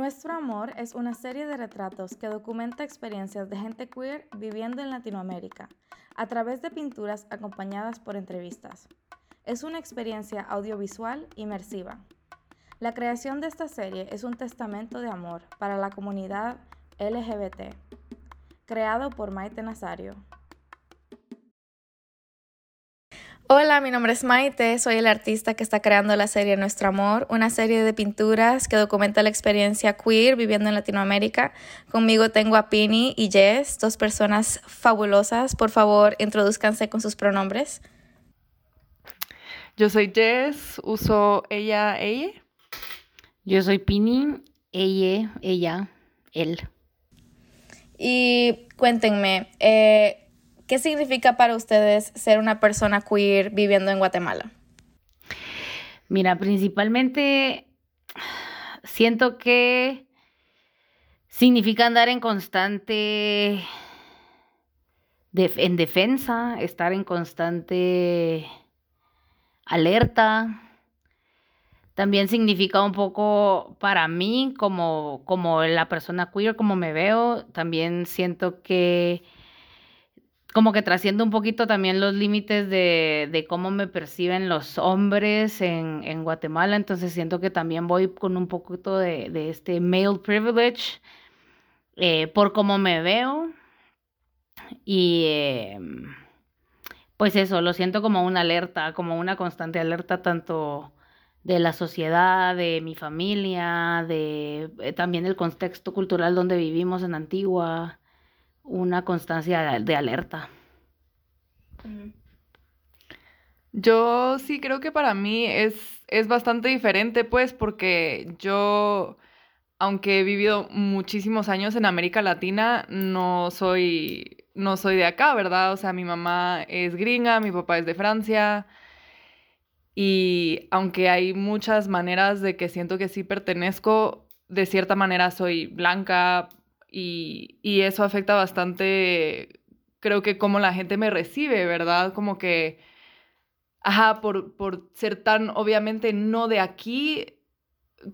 Nuestro Amor es una serie de retratos que documenta experiencias de gente queer viviendo en Latinoamérica, a través de pinturas acompañadas por entrevistas. Es una experiencia audiovisual inmersiva. La creación de esta serie es un testamento de amor para la comunidad LGBT, creado por Maite Nazario. Hola, mi nombre es Maite, soy el artista que está creando la serie Nuestro Amor, una serie de pinturas que documenta la experiencia queer viviendo en Latinoamérica. Conmigo tengo a Pini y Jess, dos personas fabulosas. Por favor, introduzcanse con sus pronombres. Yo soy Jess, uso ella, ella. Yo soy Pini, ella, ella, él. Y cuéntenme, eh, ¿Qué significa para ustedes ser una persona queer viviendo en Guatemala? Mira, principalmente siento que significa andar en constante en defensa, estar en constante alerta. También significa un poco para mí como, como la persona queer, como me veo, también siento que como que trasciende un poquito también los límites de, cómo me perciben los hombres en, Guatemala, entonces siento que también voy con un poquito de, este male privilege eh, por cómo me veo. Y em, pues eso, lo siento como una alerta, como una constante alerta tanto de la sociedad, de mi familia, de eh, también el contexto cultural donde vivimos en Antigua una constancia de alerta. Yo sí creo que para mí es, es bastante diferente, pues, porque yo, aunque he vivido muchísimos años en América Latina, no soy, no soy de acá, ¿verdad? O sea, mi mamá es gringa, mi papá es de Francia. Y aunque hay muchas maneras de que siento que sí pertenezco, de cierta manera soy blanca, y, eso afecta bastante, creo que cómo la gente me recibe, ¿verdad? Como que, ajá, por, por ser tan obviamente no de aquí,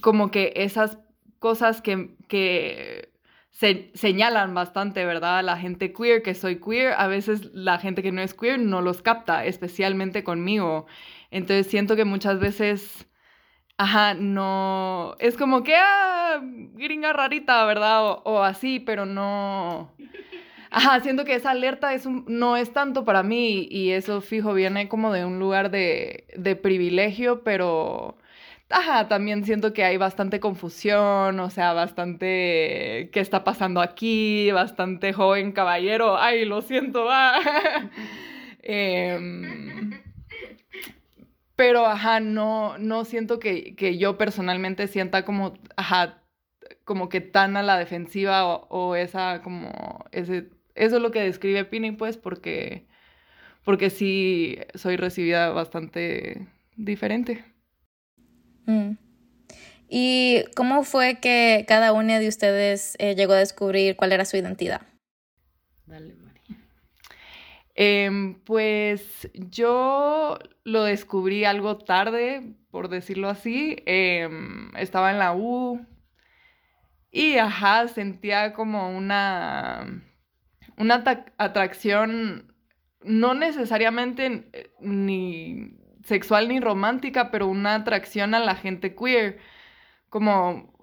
como que esas cosas que, que se señalan bastante, ¿verdad? La gente queer, que soy queer, a veces la gente que no es queer no los capta, especialmente conmigo. Entonces siento que muchas veces Ajá, no. Es como que, ah, gringa rarita, ¿verdad? O, así, pero no. Ajá, siento que esa alerta no es tanto para mí y eso fijo viene como de un lugar de, de privilegio, pero. Ajá, también siento que hay bastante confusión, o sea, bastante qué está pasando aquí, bastante joven caballero, ay, lo siento, ah. eh, pero, ajá, no, no siento que, yo personalmente sienta como, ajá, como que tan a la defensiva o, esa, como, ese, eso es lo que describe Pini, pues, porque, porque sí soy recibida bastante diferente. Mm. ¿Y cómo fue que cada una de ustedes eh, llegó a descubrir cuál era su identidad? Dale. Em, pues yo lo descubrí algo tarde, por decirlo así. Em, estaba en la U y, ajá, sentía como una, una atracción, no necesariamente eh, ni sexual ni romántica, pero una atracción a la gente queer, como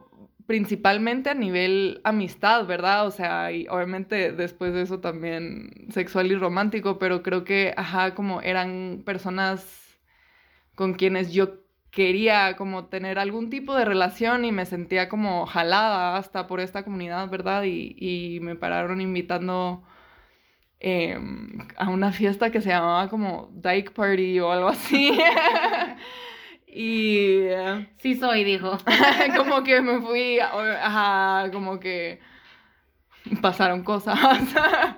principalmente a nivel amistad, ¿verdad? O sea, y obviamente después de eso también sexual y romántico, pero creo que, ajá, como eran personas con quienes yo quería como tener algún tipo de relación y me sentía como jalada hasta por esta comunidad, ¿verdad? Y, me pararon invitando em, a una fiesta que se llamaba como Dyke Party o algo así. Y sí soy, dijo. como que me fui, ajá, como que pasaron cosas.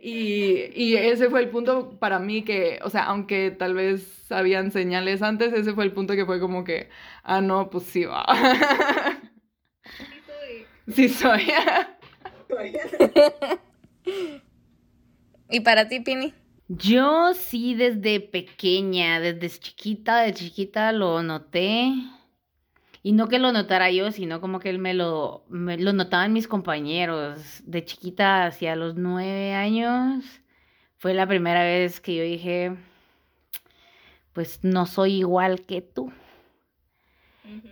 y, y, ese fue el punto para mí que, o sea, aunque tal vez habían señales antes, ese fue el punto que fue como que, ah, no, pues sí va. sí soy. Sí soy. ¿Y para ti, Pini? Yo sí desde pequeña, desde chiquita, de chiquita lo noté. Y no que lo notara yo, sino como que él me lo, me lo notaban mis compañeros. De chiquita, hacia los nueve años, fue la primera vez que yo dije, pues no soy igual que tú.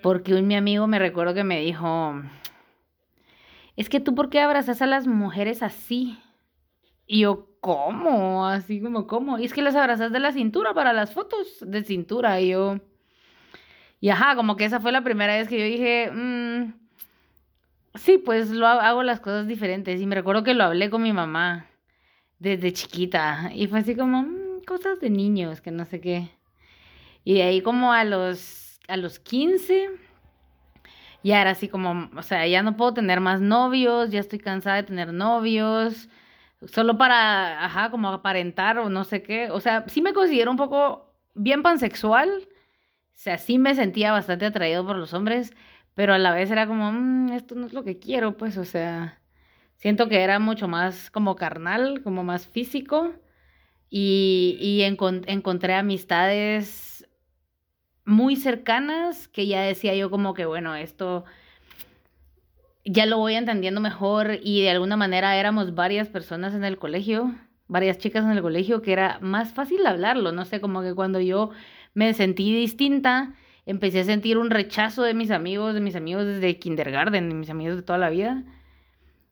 Porque un mi amigo me recuerdo que me dijo, es que tú por qué abrazas a las mujeres así? Y yo, ¿cómo? Así como, ¿cómo? Y es que las abrazas de la cintura para las fotos de cintura. Y yo, y ajá, como que esa fue la primera vez que yo dije, mm, sí, pues lo hago las cosas diferentes. Y me recuerdo que lo hablé con mi mamá desde chiquita. Y fue así como, mm, cosas de niños, que no sé qué. Y ahí como a los, a los 15 ya era así como, o sea, ya no puedo tener más novios, ya estoy cansada de tener novios, solo para, ajá, como aparentar o no sé qué. O sea, sí me considero un poco bien pansexual, o sea, sí me sentía bastante atraído por los hombres, pero a la vez era como, mm, esto no es lo que quiero, pues, o sea, siento que era mucho más como carnal, como más físico, y, y encontré amistades muy cercanas que ya decía yo como que, bueno, esto ya lo voy entendiendo mejor y de alguna manera éramos varias personas en el colegio, varias chicas en el colegio que era más fácil hablarlo, no sé, como que cuando yo me sentí distinta, empecé a sentir un rechazo de mis amigos, de mis amigos desde kindergarten, de mis amigos de toda la vida,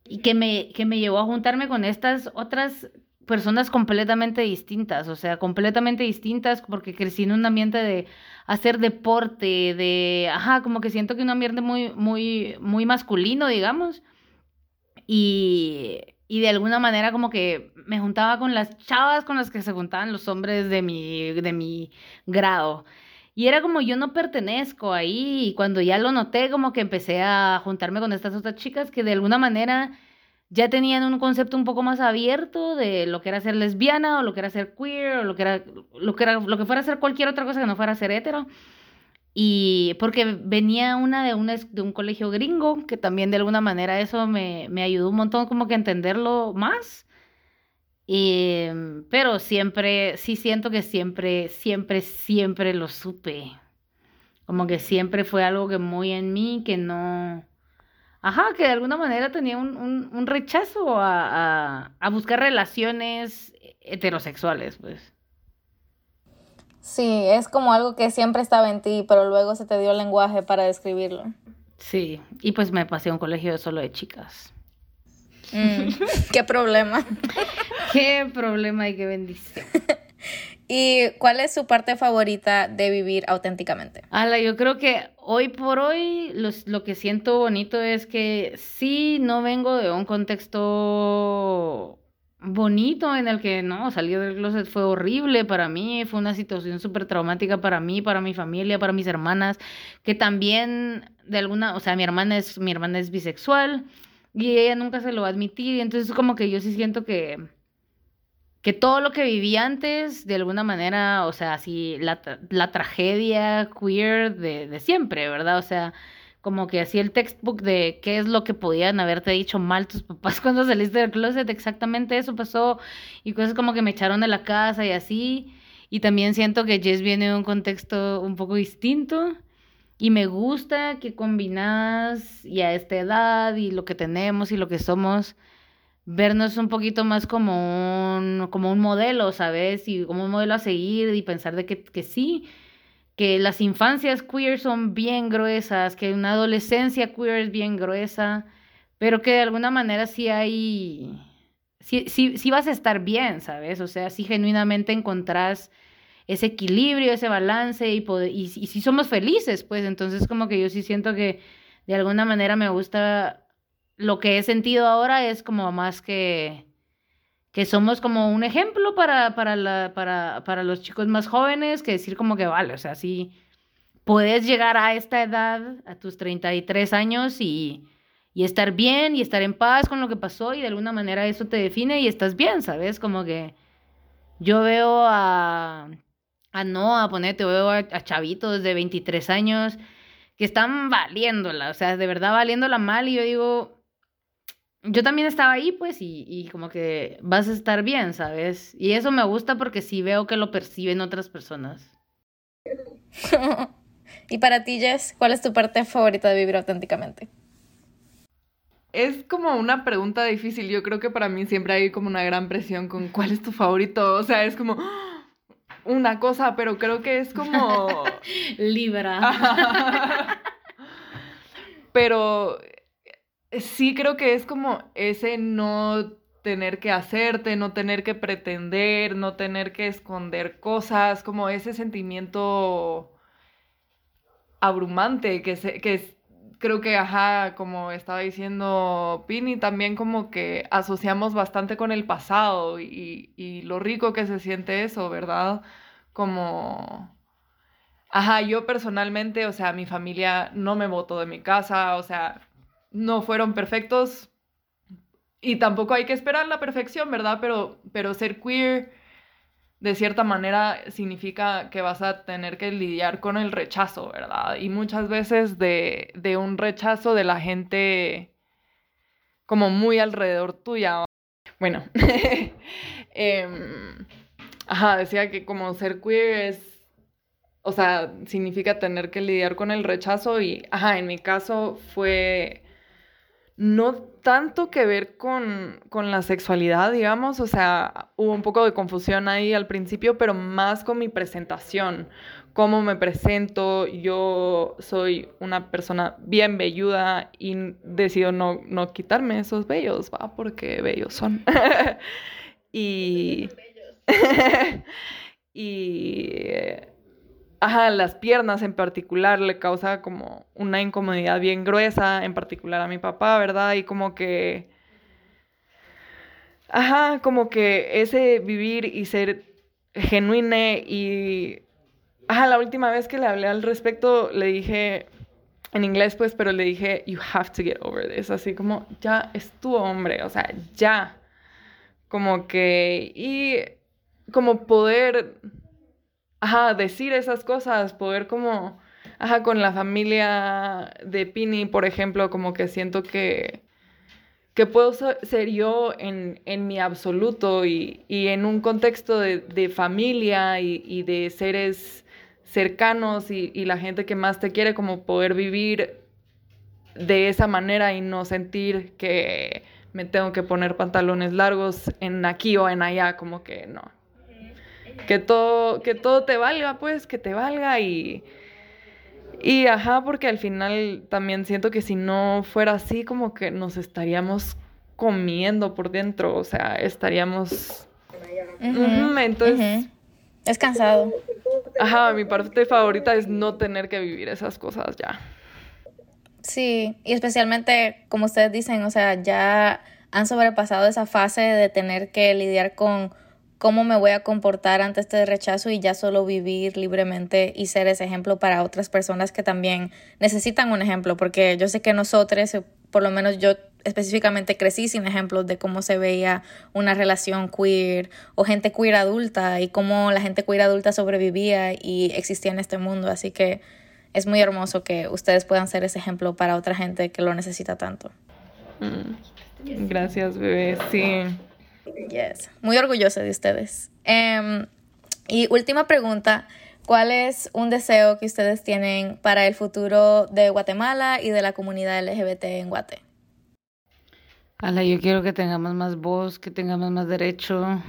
y que me, que me llevó a juntarme con estas otras personas completamente distintas, o sea, completamente distintas porque crecí en un ambiente de hacer deporte, de, ajá, como que siento que un ambiente muy, muy, muy masculino, digamos, y, y de alguna manera como que me juntaba con las chavas con las que se juntaban los hombres de mi, de mi grado. Y era como yo no pertenezco ahí y cuando ya lo noté como que empecé a juntarme con estas otras chicas que de alguna manera ya tenían un concepto un poco más abierto de lo que era ser lesbiana o lo que era ser queer o lo que era lo que era lo que fuera ser cualquier otra cosa que no fuera ser hetero. Y porque venía una de un, de un colegio gringo, que también de alguna manera eso me, me ayudó un montón como que entenderlo más. Y, pero siempre, sí siento que siempre, siempre, siempre lo supe. Como que siempre fue algo que muy en mí, que no, ajá, que de alguna manera tenía un, un, rechazo a, a, buscar relaciones heterosexuales, pues. Sí, es como algo que siempre estaba en ti, pero luego se te dio el lenguaje para describirlo. Sí, y pues me pasé a un colegio solo de chicas. Mm, qué problema. qué problema y qué bendición. ¿Y cuál es su parte favorita de vivir auténticamente? Ala, yo creo que hoy por hoy lo que siento bonito es que sí, no vengo de un contexto bonito en el que no, salir del closet fue horrible para mí, fue una situación súper traumática para mí, para mi familia, para mis hermanas, que también de alguna, o sea, mi hermana es, mi hermana es bisexual y ella nunca se lo va a admitir, y entonces como que yo sí siento que que todo lo que viví antes, de alguna manera, o sea, así, la, la tragedia queer de, de, siempre, ¿verdad? O sea, como que así el textbook de qué es lo que podían haberte dicho mal tus papás cuando saliste del closet, exactamente eso pasó, y cosas como que me echaron de la casa y así, y también siento que Jess viene de un contexto un poco distinto, y me gusta que combinadas y a esta edad y lo que tenemos y lo que somos, vernos un poquito más como un, como un modelo, ¿sabes? Y como un modelo a seguir y pensar de que, que sí, que las infancias queer son bien gruesas, que una adolescencia queer es bien gruesa, pero que de alguna manera sí hay, sí, sí, sí vas a estar bien, ¿sabes? O sea, sí genuinamente encontrás ese equilibrio, ese balance y, poder, y, y si somos felices, pues entonces como que yo sí siento que de alguna manera me gusta lo que he sentido ahora es como más que, que somos como un ejemplo para, para, la, para, para los chicos más jóvenes, que decir como que vale, o sea, si puedes llegar a esta edad, a tus 33 años y, y estar bien y estar en paz con lo que pasó y de alguna manera eso te define y estás bien, ¿sabes? Como que yo veo a, a Noah, ponete, veo a, a chavitos de 23 años que están valiéndola, o sea, de verdad valiéndola mal y yo digo, yo también estaba ahí, pues, y, y, como que vas a estar bien, ¿sabes? Y eso me gusta porque sí veo que lo perciben otras personas. Y para ti, Jess, ¿cuál es tu parte favorita de vivir auténticamente? Es como una pregunta difícil. Yo creo que para mí siempre hay como una gran presión con cuál es tu favorito. O sea, es como una cosa, pero creo que es como... Libra. pero sí creo que es como ese no tener que hacerte, no tener que pretender, no tener que esconder cosas, como ese sentimiento abrumante que, se, que creo que, ajá, como estaba diciendo Pini, también como que asociamos bastante con el pasado y, y lo rico que se siente eso, ¿verdad? Como, ajá, yo personalmente, o sea, mi familia no me votó de mi casa, o sea, no fueron perfectos y tampoco hay que esperar la perfección, ¿verdad? Pero, pero ser queer de cierta manera significa que vas a tener que lidiar con el rechazo, ¿verdad? Y muchas veces de, de un rechazo de la gente como muy alrededor tuya. Bueno, em, ajá, decía que como ser queer es, o sea, significa tener que lidiar con el rechazo y, ajá, en mi caso fue no tanto que ver con, la sexualidad, digamos, o sea, hubo un poco de confusión ahí al principio, pero más con mi presentación, cómo me presento, yo soy una persona bien velluda y decido no, no quitarme esos vellos, va, porque bellos son. y... y ajá, las piernas en particular le causa como una incomodidad bien gruesa, en particular a mi papá, ¿verdad? Y como que, ajá, como que ese vivir y ser genuine y, ajá, la última vez que le hablé al respecto le dije, en inglés pues, pero le dije, you have to get over this, así como, ya es tu hombre, o sea, ya, como que, y como poder ajá, decir esas cosas, poder como, ajá, con la familia de Pini, por ejemplo, como que siento que, que puedo ser yo en, mi absoluto y, en un contexto de, familia y, de seres cercanos y, y la gente que más te quiere, como poder vivir de esa manera y no sentir que me tengo que poner pantalones largos en aquí o en allá, como que no que todo, que todo te valga, pues, que te valga y... Y ajá, porque al final también siento que si no fuera así, como que nos estaríamos comiendo por dentro, o sea, estaríamos... entonces... Es cansado. Ajá, mi parte favorita es no tener que vivir esas cosas ya. Sí, y especialmente, como ustedes dicen, o sea, ya han sobrepasado esa fase de tener que lidiar con cómo me voy a comportar ante este rechazo y ya solo vivir libremente y ser ese ejemplo para otras personas que también necesitan un ejemplo, porque yo sé que nosotros, por lo menos yo específicamente crecí sin ejemplos de cómo se veía una relación queer o gente queer adulta y cómo la gente queer adulta sobrevivía y existía en este mundo, así que es muy hermoso que ustedes puedan ser ese ejemplo para otra gente que lo necesita tanto. Mm. Gracias, bebé. Sí. Yes, muy orgullosa de ustedes. Em, y última pregunta, ¿cuál es un deseo que ustedes tienen para el futuro de Guatemala y de la comunidad LGBT en Guate? Ala, yo quiero que tengamos más voz, que tengamos más derecho.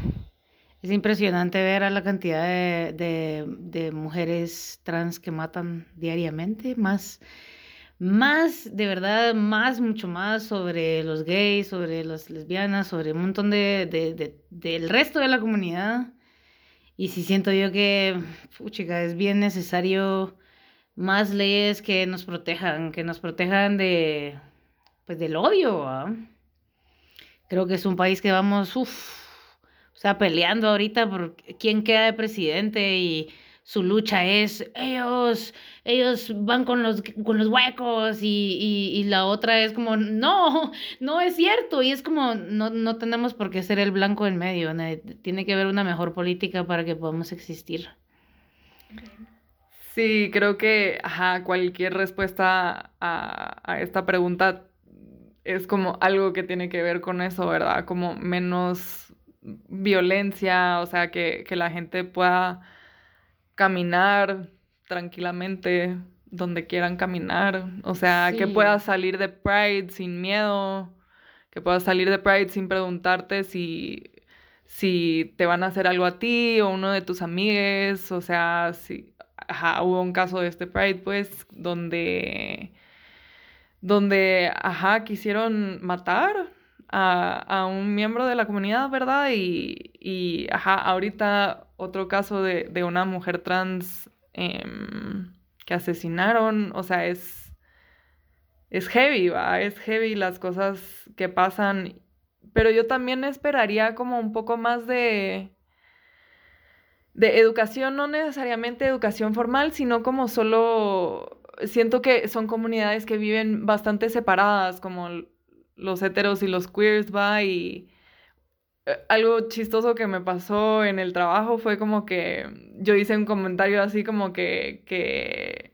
Es impresionante ver a la cantidad de, de mujeres trans que matan diariamente, más más, de verdad, más, mucho más sobre los gays, sobre las lesbianas, sobre un montón de, de, del resto de la comunidad. Y sí siento yo que, puchica, es bien necesario más leyes que nos protejan, que nos protejan de, pues, del odio. Creo que es un país que vamos, uff, o sea, peleando ahorita por quién queda de presidente y su lucha es ellos, ellos van con los, con los huecos y, y, la otra es como, no, no es cierto. Y es como, no, no tenemos por qué ser el blanco en medio. Tiene que haber una mejor política para que podamos existir. Sí, creo que ajá, cualquier respuesta a, a esta pregunta es como algo que tiene que ver con eso, ¿verdad? Como menos violencia, o sea, que, que la gente pueda caminar tranquilamente donde quieran caminar. O sea, que puedas salir de Pride sin miedo, que puedas salir de Pride sin preguntarte si, si te van a hacer algo a ti o uno de tus amigues. O sea, si, ajá, hubo un caso de este Pride, pues, donde, donde, ajá, quisieron matar a, a un miembro de la comunidad, ¿verdad? Y, y ajá, ahorita otro caso de, de una mujer trans em, que asesinaron, o sea, es, es heavy, ¿va? Es heavy las cosas que pasan, pero yo también esperaría como un poco más de, de educación, no necesariamente educación formal, sino como solo, siento que son comunidades que viven bastante separadas, como los heteros y los queers, va, y algo chistoso que me pasó en el trabajo fue como que yo hice un comentario así como que, que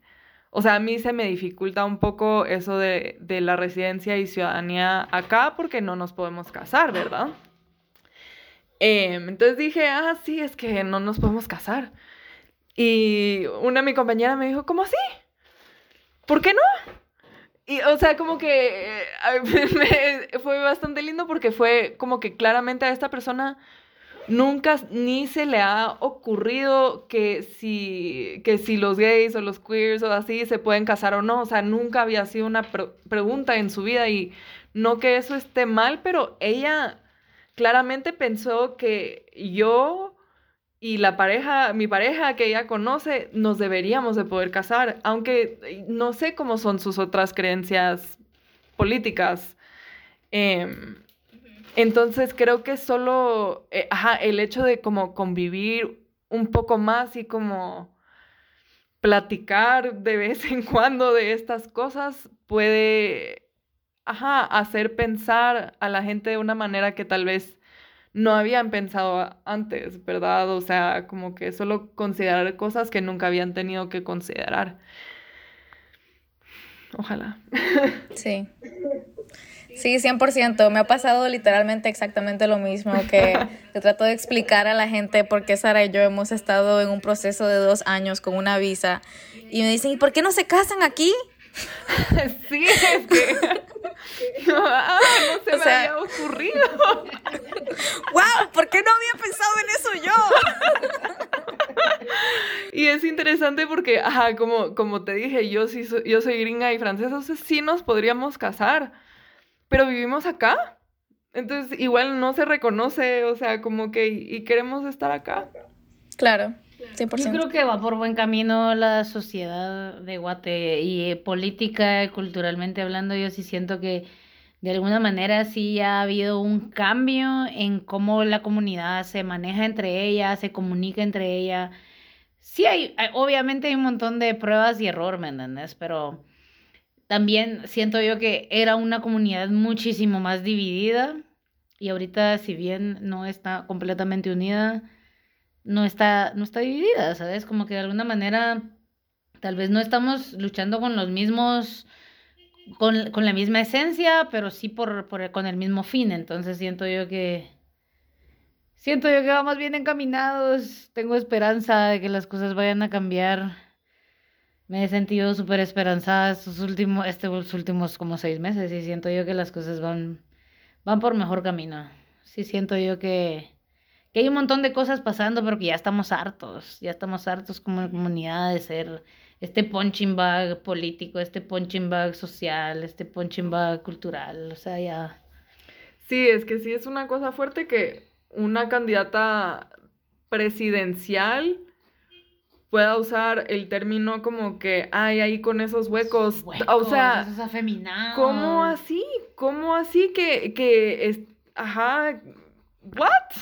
o sea, a mí se me dificulta un poco eso de, de la residencia y ciudadanía acá porque no nos podemos casar, ¿verdad? Em, entonces dije, ah, sí, es que no nos podemos casar. Y una de mi compañera me dijo, ¿cómo así? ¿Por qué no? Y, o sea, como que eh, fue bastante lindo porque fue como que claramente a esta persona nunca ni se le ha ocurrido que si, que si los gays o los queers o así se pueden casar o no. O sea, nunca había sido una pre- pregunta en su vida y no que eso esté mal, pero ella claramente pensó que yo y la pareja, mi pareja que ella conoce, nos deberíamos de poder casar, aunque eh, no sé cómo son sus otras creencias políticas. Em, entonces creo que solo, eh, ajá, el hecho de como convivir un poco más y como platicar de vez en cuando de estas cosas puede, ajá, hacer pensar a la gente de una manera que tal vez no habían pensado antes, ¿verdad? O sea, como que solo considerar cosas que nunca habían tenido que considerar. Ojalá. Sí. Sí, 100%. Me ha pasado literalmente exactamente lo mismo que, que trato de explicar a la gente por qué Sara y yo hemos estado en un proceso de dos años con una visa y me dicen, ¿y por qué no se casan aquí? Sí, es que ah, no se O me sea- había ocurrido. ¡Wow! ¿Por qué no había pensado en eso yo? Y es interesante porque, ajá, como, como te dije, yo sí so- yo soy gringa y francesa, entonces sí nos podríamos casar, pero vivimos acá. Entonces igual no se reconoce, o sea, como que y, y queremos estar acá. Claro, Yo 100%. creo que va por buen camino la sociedad de Guate y eh, política culturalmente hablando, yo sí siento que de alguna manera sí ha habido un cambio en cómo la comunidad se maneja entre ella, se comunica entre ella. Sí hay, obviamente hay un montón de pruebas y error, ¿me entiendes? Pero también siento yo que era una comunidad muchísimo más dividida y ahorita si bien no está completamente unida, no está, no está dividida, ¿sabes? Como que de alguna manera tal vez no estamos luchando con los mismos, con, con la misma esencia, pero sí por, por, con el mismo fin. Entonces siento yo que, siento yo que vamos bien encaminados. Tengo esperanza de que las cosas vayan a cambiar. Me he sentido súper esperanzada estos últimos, estos últimos como seis meses y siento yo que las cosas van, van por mejor camino. Sí siento yo que que hay un montón de cosas pasando, pero que ya estamos hartos, ya estamos hartos como comunidad de ser este punching bag político, este punching bag social, este punching bag cultural, o sea, ya. Sí, es que sí es una cosa fuerte que una candidata presidencial pueda usar el término como que, ay, ahí con esos huecos. o sea, esos afeminados. ¿cómo así? ¿Cómo así que, que es, ajá, what?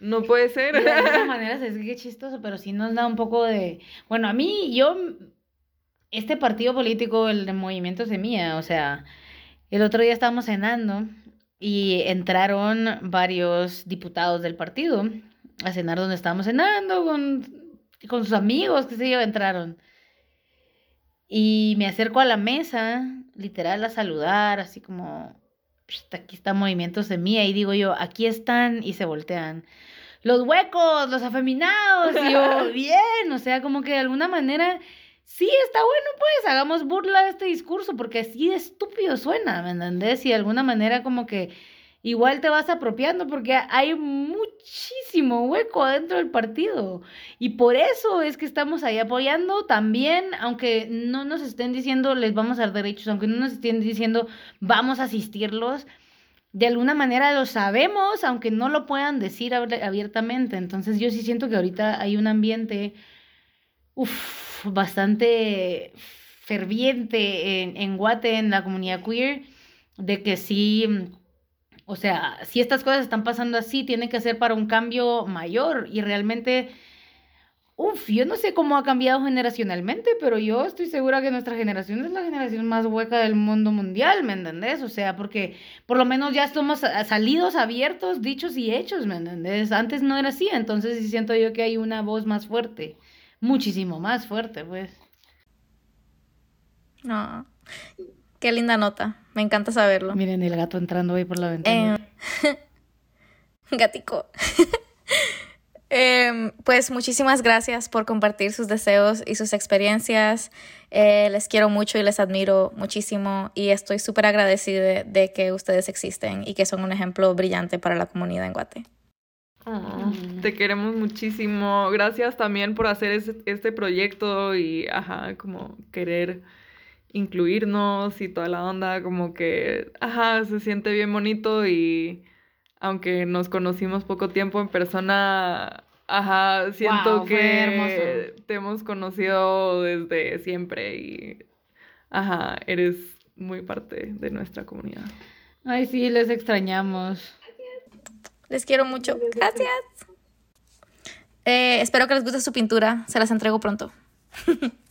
No puede ser. De alguna manera es que chistoso, pero sí nos da un poco de. Bueno, a mí, yo. Este partido político, el de Movimiento Semilla, o sea, el otro día estábamos cenando y entraron varios diputados del partido a cenar donde estábamos cenando con, con sus amigos, qué sé yo, entraron. Y me acerco a la mesa, literal, a saludar, así como, "Pst, aquí está Movimiento Semilla, y digo yo, aquí están, y se voltean los huecos, los afeminados, y yo, bien, o sea, como que de alguna manera sí, está bueno, pues, hagamos burla de este discurso, porque así de estúpido suena, ¿me entendés? Y de alguna manera como que igual te vas apropiando porque hay muchísimo hueco dentro del partido. Y por eso es que estamos ahí apoyando también, aunque no nos estén diciendo les vamos a dar derechos, aunque no nos estén diciendo vamos a asistirlos. De alguna manera lo sabemos, aunque no lo puedan decir abiertamente. Entonces yo sí siento que ahorita hay un ambiente bastante ferviente en, en Guate, en la comunidad queer, de que sí o sea, si estas cosas están pasando así, tiene que ser para un cambio mayor y realmente, uff, yo no sé cómo ha cambiado generacionalmente, pero yo estoy segura que nuestra generación es la generación más hueca del mundo mundial, ¿me entendés? O sea, porque por lo menos ya estamos salidos abiertos, dichos y hechos, ¿me entendés? Antes no era así, entonces sí siento yo que hay una voz más fuerte, muchísimo más fuerte, pues. No. Qué linda nota. Me encanta saberlo. Miren el gato entrando ahí por la ventana. Eh, gatico. Em, pues muchísimas gracias por compartir sus deseos y sus experiencias. Eh, les quiero mucho y les admiro muchísimo y estoy súper agradecida de, que ustedes existen y que son un ejemplo brillante para la comunidad en Guate. Ah, te queremos muchísimo. Gracias también por hacer este proyecto y, ajá, como querer incluirnos y toda la onda, como que, ajá, se siente bien bonito y aunque nos conocimos poco tiempo en persona, ajá, siento que te hemos conocido desde siempre y, ajá, eres muy parte de nuestra comunidad. Ay, sí, les extrañamos. Les quiero mucho. Gracias. Eh, espero que les guste su pintura. Se las entrego pronto.